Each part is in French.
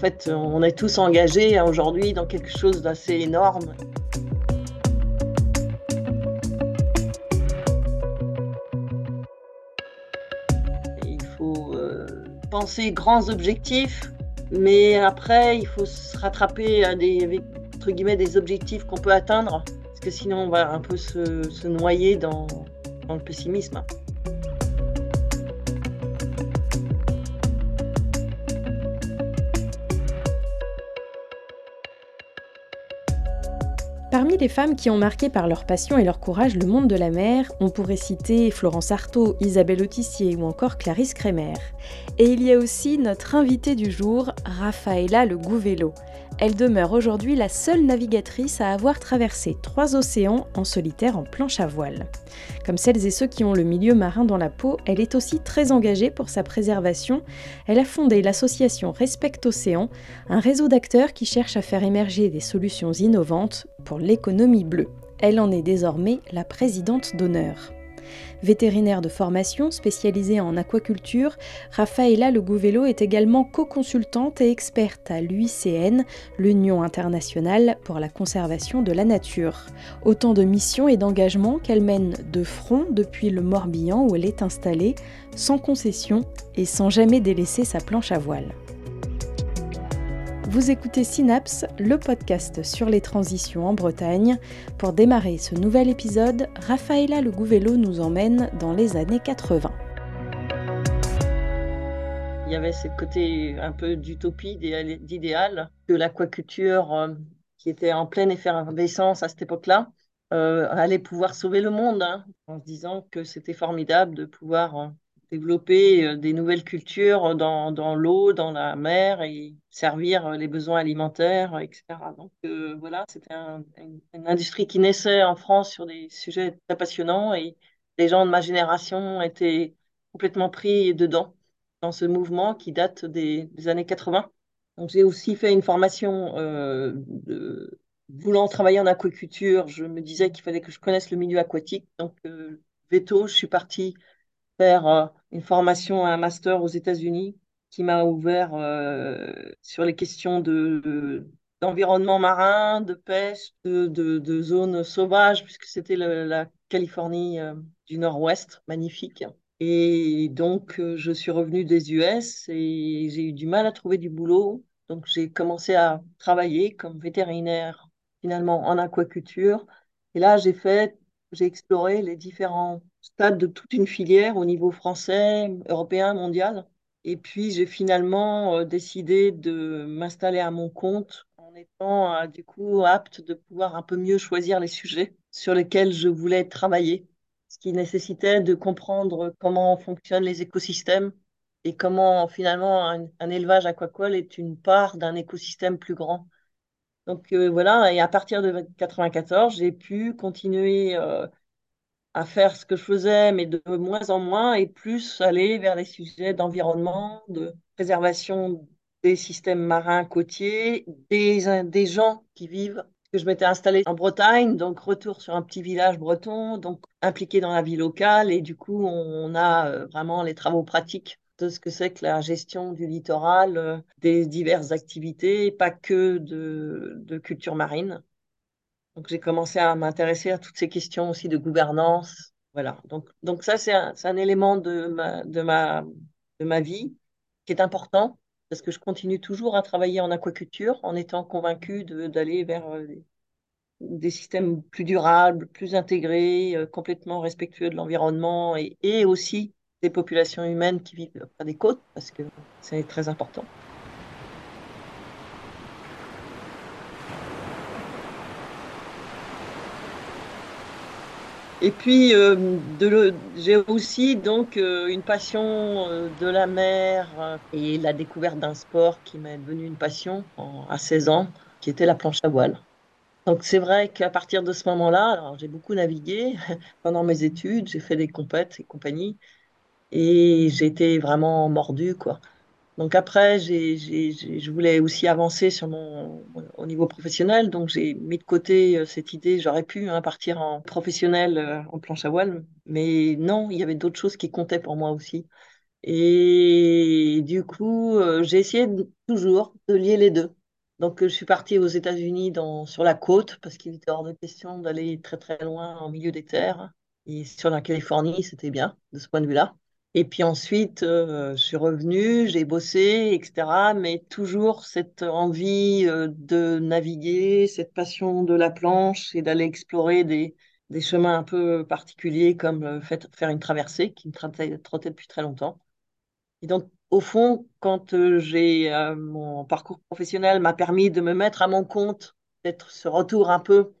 fait, on est tous engagés aujourd'hui dans quelque chose d'assez énorme. Il faut euh, penser grands objectifs, mais après, il faut se rattraper à des, objectifs qu'on peut atteindre, parce que sinon, on va un peu se, noyer dans le pessimisme. Parmi les femmes qui ont marqué par leur passion et leur courage le monde de la mer, on pourrait citer Florence Artaud, Isabelle Autissier ou encore Clarisse Kremer. Et il y a aussi notre invitée du jour, Rafaela Le Gouvello. Elle demeure aujourd'hui la seule navigatrice à avoir traversé trois océans en solitaire en planche à voile. Comme celles et ceux qui ont le milieu marin dans la peau, elle est aussi très engagée pour sa préservation. Elle a fondé l'association Respect Océan, un réseau d'acteurs qui cherche à faire émerger des solutions innovantes pour l'économie bleue. Elle en est désormais la présidente d'honneur. Vétérinaire de formation spécialisée en aquaculture, Rafaela Le Gouvello est également co-consultante et experte à l'UICN, l'Union internationale pour la conservation de la nature. Autant de missions et d'engagements qu'elle mène de front depuis le Morbihan où elle est installée, sans concession et sans jamais délaisser sa planche à voile. Vous écoutez Synapse, le podcast sur les transitions en Bretagne. Pour démarrer ce nouvel épisode, Rafaela Le Gouvello nous emmène dans les années 80. Il y avait ce côté un peu d'utopie, d'idéal, que l'aquaculture, euh, qui était en pleine effervescence à cette époque-là, euh, allait pouvoir sauver le monde, hein, en se disant que c'était formidable de pouvoir euh, développer euh, des nouvelles cultures dans, l'eau, dans la mer et servir euh, les besoins alimentaires, etc. Donc euh, voilà, c'était une industrie qui naissait en France sur des sujets très passionnants et les gens de ma génération étaient complètement pris dedans, dans ce mouvement qui date des, années 80. Donc j'ai aussi fait une formation voulant travailler en aquaculture. Je me disais qu'il fallait que je connaisse le milieu aquatique. Donc euh, veto, je suis partie euh, une formation, un master aux États-Unis qui m'a ouvert euh, sur les questions de, d'environnement marin, de pêche, de, de, zones sauvages, puisque c'était la Californie euh, du Nord-Ouest, magnifique. Et donc, je suis revenue des US et j'ai eu du mal à trouver du boulot. Donc, j'ai commencé à travailler comme vétérinaire, finalement, en aquaculture. Et là, j'ai fait, j'ai exploré les différents stade de toute une filière au niveau français, européen, mondial. Et puis, j'ai finalement euh, décidé de m'installer à mon compte en étant euh, du coup apte de pouvoir un peu mieux choisir les sujets sur lesquels je voulais travailler, ce qui nécessitait de comprendre comment fonctionnent les écosystèmes et comment finalement un, élevage aquacole est une part d'un écosystème plus grand. Donc euh, voilà, et à partir de 1994, j'ai pu continuer à faire ce que je faisais, mais de moins en moins, et plus aller vers les sujets d'environnement, de préservation des systèmes marins côtiers, des, des gens qui vivent. Que je m'étais installée en Bretagne, donc retour sur un petit village breton, donc impliqué dans la vie locale, et du coup, on a euh, vraiment les travaux pratiques de ce que c'est que la gestion du littoral, euh, des diverses activités, pas que de, de culture marine. J'ai commencé à m'intéresser à toutes ces questions aussi de gouvernance. Voilà. Donc, donc ça, c'est un, un, élément de ma, de, ma, de ma vie qui est important parce que je continue toujours à travailler en aquaculture en étant convaincue d'aller vers euh, des systèmes plus durables, plus intégrés, euh, complètement respectueux de l'environnement et, et aussi des populations humaines qui vivent près des côtes parce que c'est très important. Et puis, euh, j'ai aussi donc euh, une passion euh, de la mer et la découverte d'un sport qui m'est devenu une passion à 16 ans, qui était la planche à voile. Donc c'est vrai qu'à partir de ce moment-là, j'ai beaucoup navigué pendant mes études, j'ai fait des compètes et compagnie, et j'étais vraiment mordue, quoi. Donc après, je voulais aussi avancer sur mon, au niveau professionnel, donc j'ai mis de côté euh, cette idée, j'aurais pu hein, partir en professionnel euh, en planche à voile, mais non, il y avait d'autres choses qui comptaient pour moi aussi. Et du coup, euh, j'ai essayé toujours de lier les deux. Donc, je suis partie aux États-Unis sur la côte parce qu'il était hors de question d'aller très très loin en milieu des terres. Et sur la Californie, c'était bien de ce point de vue-là. Et puis ensuite, euh, je suis revenue, j'ai bossé, etc. Mais toujours cette envie euh, de naviguer, cette passion de la planche et d'aller explorer des, des chemins un peu particuliers comme euh, faire une traversée qui me trottait, depuis très longtemps. Et donc, au fond, quand j'ai mon parcours professionnel m'a permis de me mettre à mon compte, d'être ce retour un peu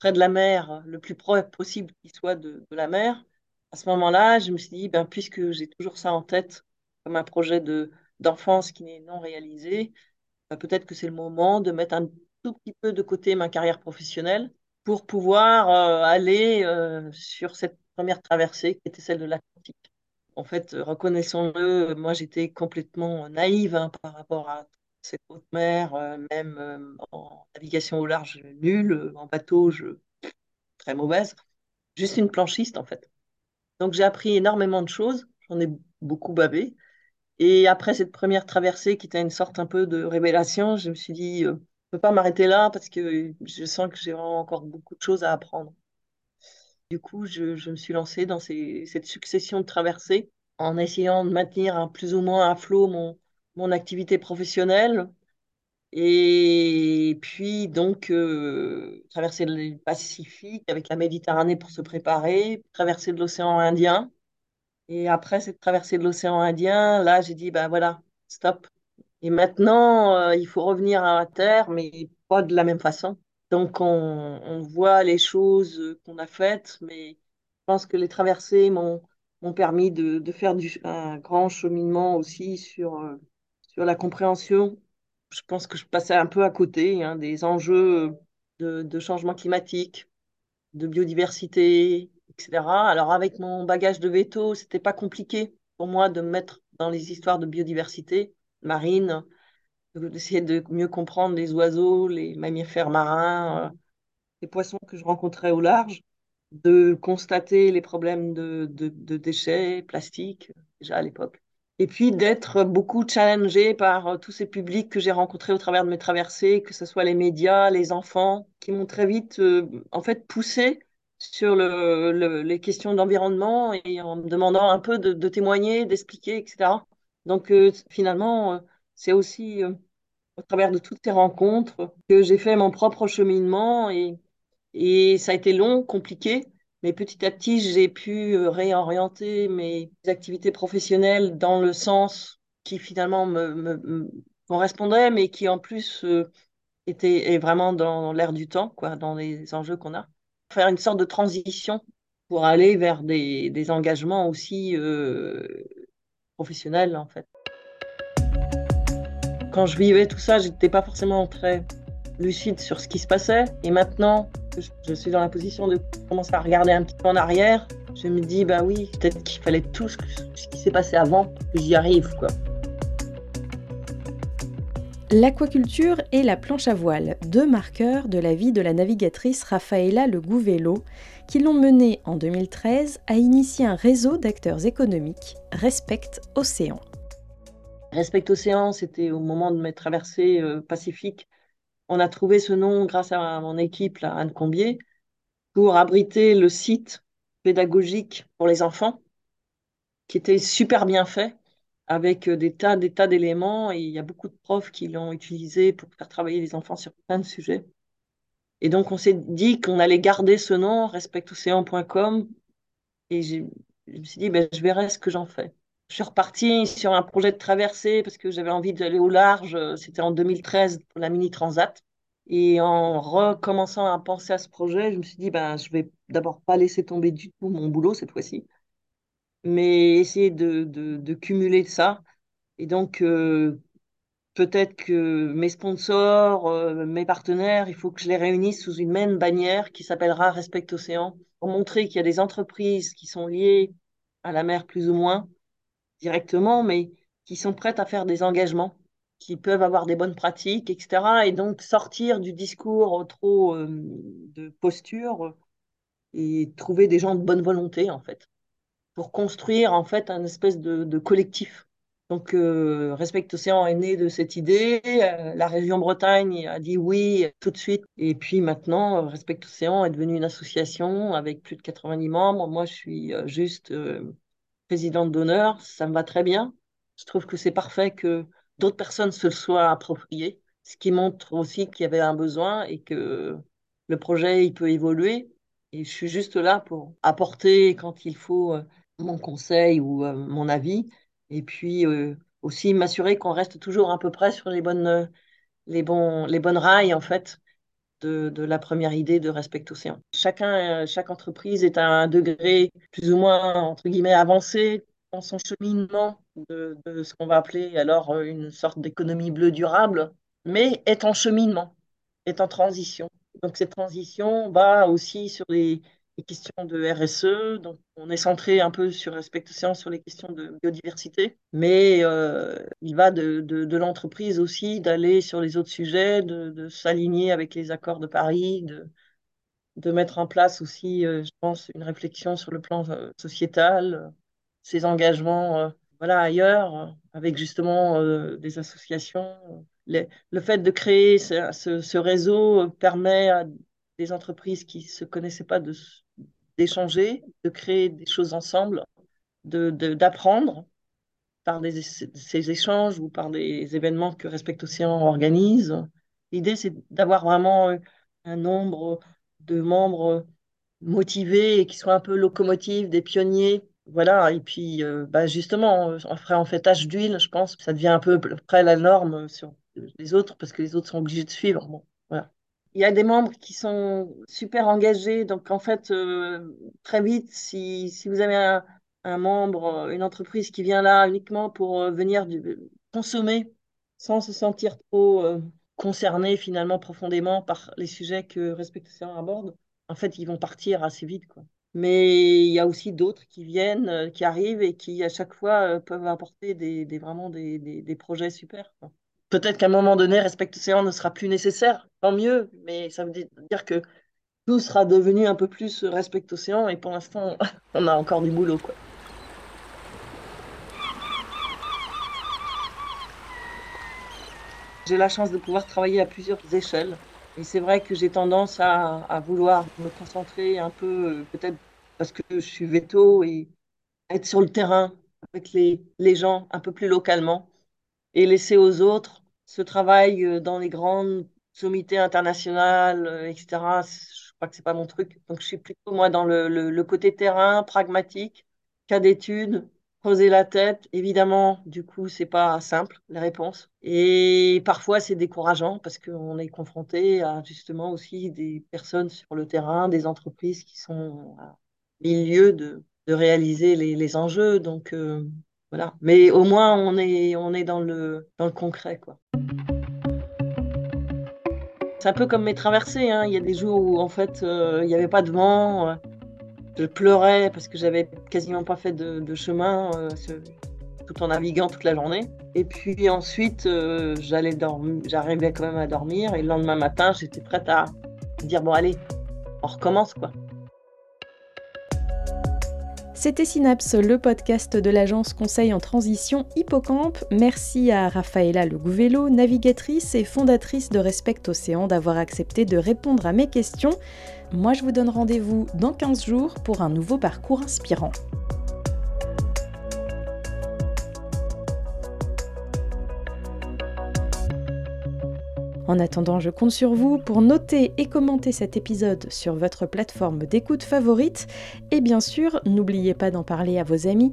près de la mer, le plus proche possible qu'il soit de la mer, à ce moment-là, je me suis dit, ben, puisque j'ai toujours ça en tête comme un projet de d'enfance qui n'est non réalisé, ben, peut-être que c'est le moment de mettre un tout petit peu de côté ma carrière professionnelle pour pouvoir euh, aller euh, sur cette première traversée qui était celle de l'Atlantique. En fait, reconnaissons-le, moi j'étais complètement naïve hein, par rapport à cette haute mer, euh, même en navigation au large, nulle, en bateau, je très mauvaise, juste une planchiste en fait. Donc j'ai appris énormément de choses, j'en ai beaucoup bavé. Et après cette première traversée qui était une sorte un peu de révélation, je me suis dit, euh, je ne peux pas m'arrêter là parce que je sens que j'ai encore beaucoup de choses à apprendre. Du coup, je, me suis lancée dans cette succession de traversées en essayant de maintenir plus ou moins à flot mon activité professionnelle. Et puis, donc, euh, traverser le Pacifique avec la Méditerranée pour se préparer, traverser l'océan Indien. Et après cette traversée de l'océan Indien, là, j'ai dit, ben voilà, stop. Et maintenant, euh, il faut revenir à la Terre, mais pas de la même façon. Donc, on, voit les choses qu'on a faites, mais je pense que les traversées m'ont permis de, faire un grand cheminement aussi sur, euh, sur la compréhension. Je pense que je passais un peu à côté hein, des enjeux de, de changement climatique, de biodiversité, etc. Alors, avec mon bagage de veto, c'était pas compliqué pour moi de me mettre dans les histoires de biodiversité marine, d'essayer de mieux comprendre les oiseaux, les mammifères marins, euh, les poissons que je rencontrais au large, de constater les problèmes de déchets plastiques, déjà à l'époque. Et puis d'être beaucoup challengée par euh, tous ces publics que j'ai rencontrés au travers de mes traversées, que ce soit les médias, les enfants, qui m'ont très vite euh, en fait poussé sur le, le- les questions d'environnement et en me demandant un peu de, témoigner, d'expliquer, etc. Donc euh, finalement, euh, c'est aussi au travers de toutes ces rencontres que j'ai fait mon propre cheminement et ça a été long, compliqué, mais petit à petit, j'ai pu euh, réorienter mes activités professionnelles dans le sens qui finalement me, me- correspondait, mais qui en plus euh, était vraiment dans l'air du temps, quoi, dans les enjeux qu'on a. Faire une sorte de transition pour aller vers des, des engagements aussi euh, professionnels, en fait. Quand je vivais tout ça, j'étais pas forcément très lucide sur ce qui se passait. Et maintenant que je, suis dans la position de commencer à regarder un petit peu en arrière, je me dis, bah oui, peut-être qu'il fallait tout ce, qui s'est passé avant pour que j'y arrive, quoi. L'aquaculture et la planche à voile, deux marqueurs de la vie de la navigatrice Rafaela Le Gouvello, qui l'ont menée en 2013 à initier un réseau d'acteurs économiques, Respect Océan. Respect Océan, c'était au moment de mes traversées euh, pacifiques. On a trouvé ce nom grâce à mon équipe, Anne Combier, pour abriter le site pédagogique pour les enfants, qui était super bien fait, avec euh, des tas, des tas d'éléments. Et il y a beaucoup de profs qui l'ont utilisé pour faire travailler les enfants sur plein de sujets. Et donc, on s'est dit qu'on allait garder ce nom, respectocéan.com. Et je me suis dit, ben, je verrai ce que j'en fais. Je suis repartie sur un projet de traversée parce que j'avais envie d'aller au large. C'était en 2013 pour la Mini Transat. Et en recommençant à penser à ce projet, je me suis dit, ben, je vais d'abord pas laisser tomber du tout mon boulot cette fois-ci, mais essayer de, cumuler ça. Et donc, euh, peut-être que mes sponsors, euh, mes partenaires, il faut que je les réunisse sous une même bannière qui s'appellera Respect Océan, pour montrer qu'il y a des entreprises qui sont liées à la mer plus ou moins directement, mais qui sont prêtes à faire des engagements, qui peuvent avoir des bonnes pratiques, etc. Et donc sortir du discours trop euh, de posture et trouver des gens de bonne volonté, en fait. pour construire en fait un espèce de, collectif. Donc, euh, Respect Océan est né de cette idée. Euh, la région Bretagne a dit oui tout de suite. Et puis maintenant, Respect Océan est devenu une association avec plus de 90 membres. Moi, je suis juste présidente d'honneur. Ça me va très bien. Je trouve que c'est parfait que d'autres personnes se le soient appropriées, ce qui montre aussi qu'il y avait un besoin et que le projet il peut évoluer. Et je suis juste là pour apporter quand il faut euh, mon conseil ou euh, mon avis. Et puis euh, aussi m'assurer qu'on reste toujours à peu près sur les bonnes, les bons, les bonnes rails, en fait, de, la première idée de Respect Océan. Chacun, chaque entreprise est à un degré plus ou moins, entre guillemets, avancé dans son cheminement de, ce qu'on va appeler alors une sorte d'économie bleue durable, mais est en cheminement, est en transition. Donc cette transition va aussi sur questions de RSE. Donc on est centré un peu sur Respect Océan, sur les questions de biodiversité, mais euh, il va de, de, l'entreprise aussi d'aller sur les autres sujets, de, de s'aligner avec les accords de Paris, de, de mettre en place aussi, euh, je pense, une réflexion sur le plan euh, sociétal, ses engagements voilà, ailleurs, avec justement des associations le fait de créer ce, réseau permet à des entreprises qui ne se connaissaient pas d'échanger, de, créer des choses ensemble, d'apprendre de, par ces échanges ou par des événements que Respect Océan organise. L'idée, c'est d'avoir vraiment un nombre de membres motivés et qui soient un peu locomotives, des pionniers voilà, et puis euh, bah justement, après en fait tâche d'huile, je pense, ça devient un peu près la norme sur les autres parce que les autres sont obligés de suivre. Il y a des membres qui sont super engagés, donc en fait, euh, très vite, si, si vous avez un, un, membre, une entreprise qui vient là uniquement pour euh, venir consommer sans se sentir trop concerné finalement profondément par les sujets que Respectation aborde, en fait, ils vont partir assez vite. Quoi. Mais il y a aussi d'autres qui viennent, euh, qui arrivent et qui, à chaque fois, euh, peuvent apporter des, vraiment des, des, projets super. Peut-être qu'à un moment donné, Respect Océan ne sera plus nécessaire, tant mieux, mais ça veut dire que tout sera devenu un peu plus Respect Océan et pour l'instant, on a encore du boulot. J'ai la chance de pouvoir travailler à plusieurs échelles. Et c'est vrai que j'ai tendance à, vouloir me concentrer un peu, euh, peut-être parce que je suis veto, et être sur le terrain avec les gens un peu plus localement et laisser aux autres ce travail euh, dans les grandes sommités internationales, euh, etc. Je crois que c'est pas mon truc. Donc je suis plutôt moi dans le, côté terrain, pragmatique, cas d'études, poser la tête. Évidemment, du coup, c'est pas simple, les réponses. Et parfois, c'est décourageant parce qu'on est confronté à justement aussi des personnes sur le terrain, des entreprises qui sont à milieu de, réaliser les, les, enjeux. Donc, euh, voilà. Mais au moins, on est, on est dans, le, dans le concret, quoi. C'est un peu comme mes traversées. Hein. Il y a des jours où, en fait, euh, il n'y avait pas de vent. Euh, je pleurais parce que j'avais quasiment pas fait de, chemin euh, tout en naviguant toute la journée. Et puis ensuite, j'allais dormir, j'arrivais quand même à dormir et le lendemain matin, j'étais prête à dire bon allez, on recommence quoi. C'était Synapse, le podcast de l'agence Conseil en Transition Hippocampe. Merci à Rafaela Le Gouvello, navigatrice et fondatrice de Respect Océan, d'avoir accepté de répondre à mes questions. Moi, je vous donne rendez-vous dans 15 jours pour un nouveau parcours inspirant. En attendant, je compte sur vous pour noter et commenter cet épisode sur votre plateforme d'écoute favorite. Et bien sûr, n'oubliez pas d'en parler à vos amis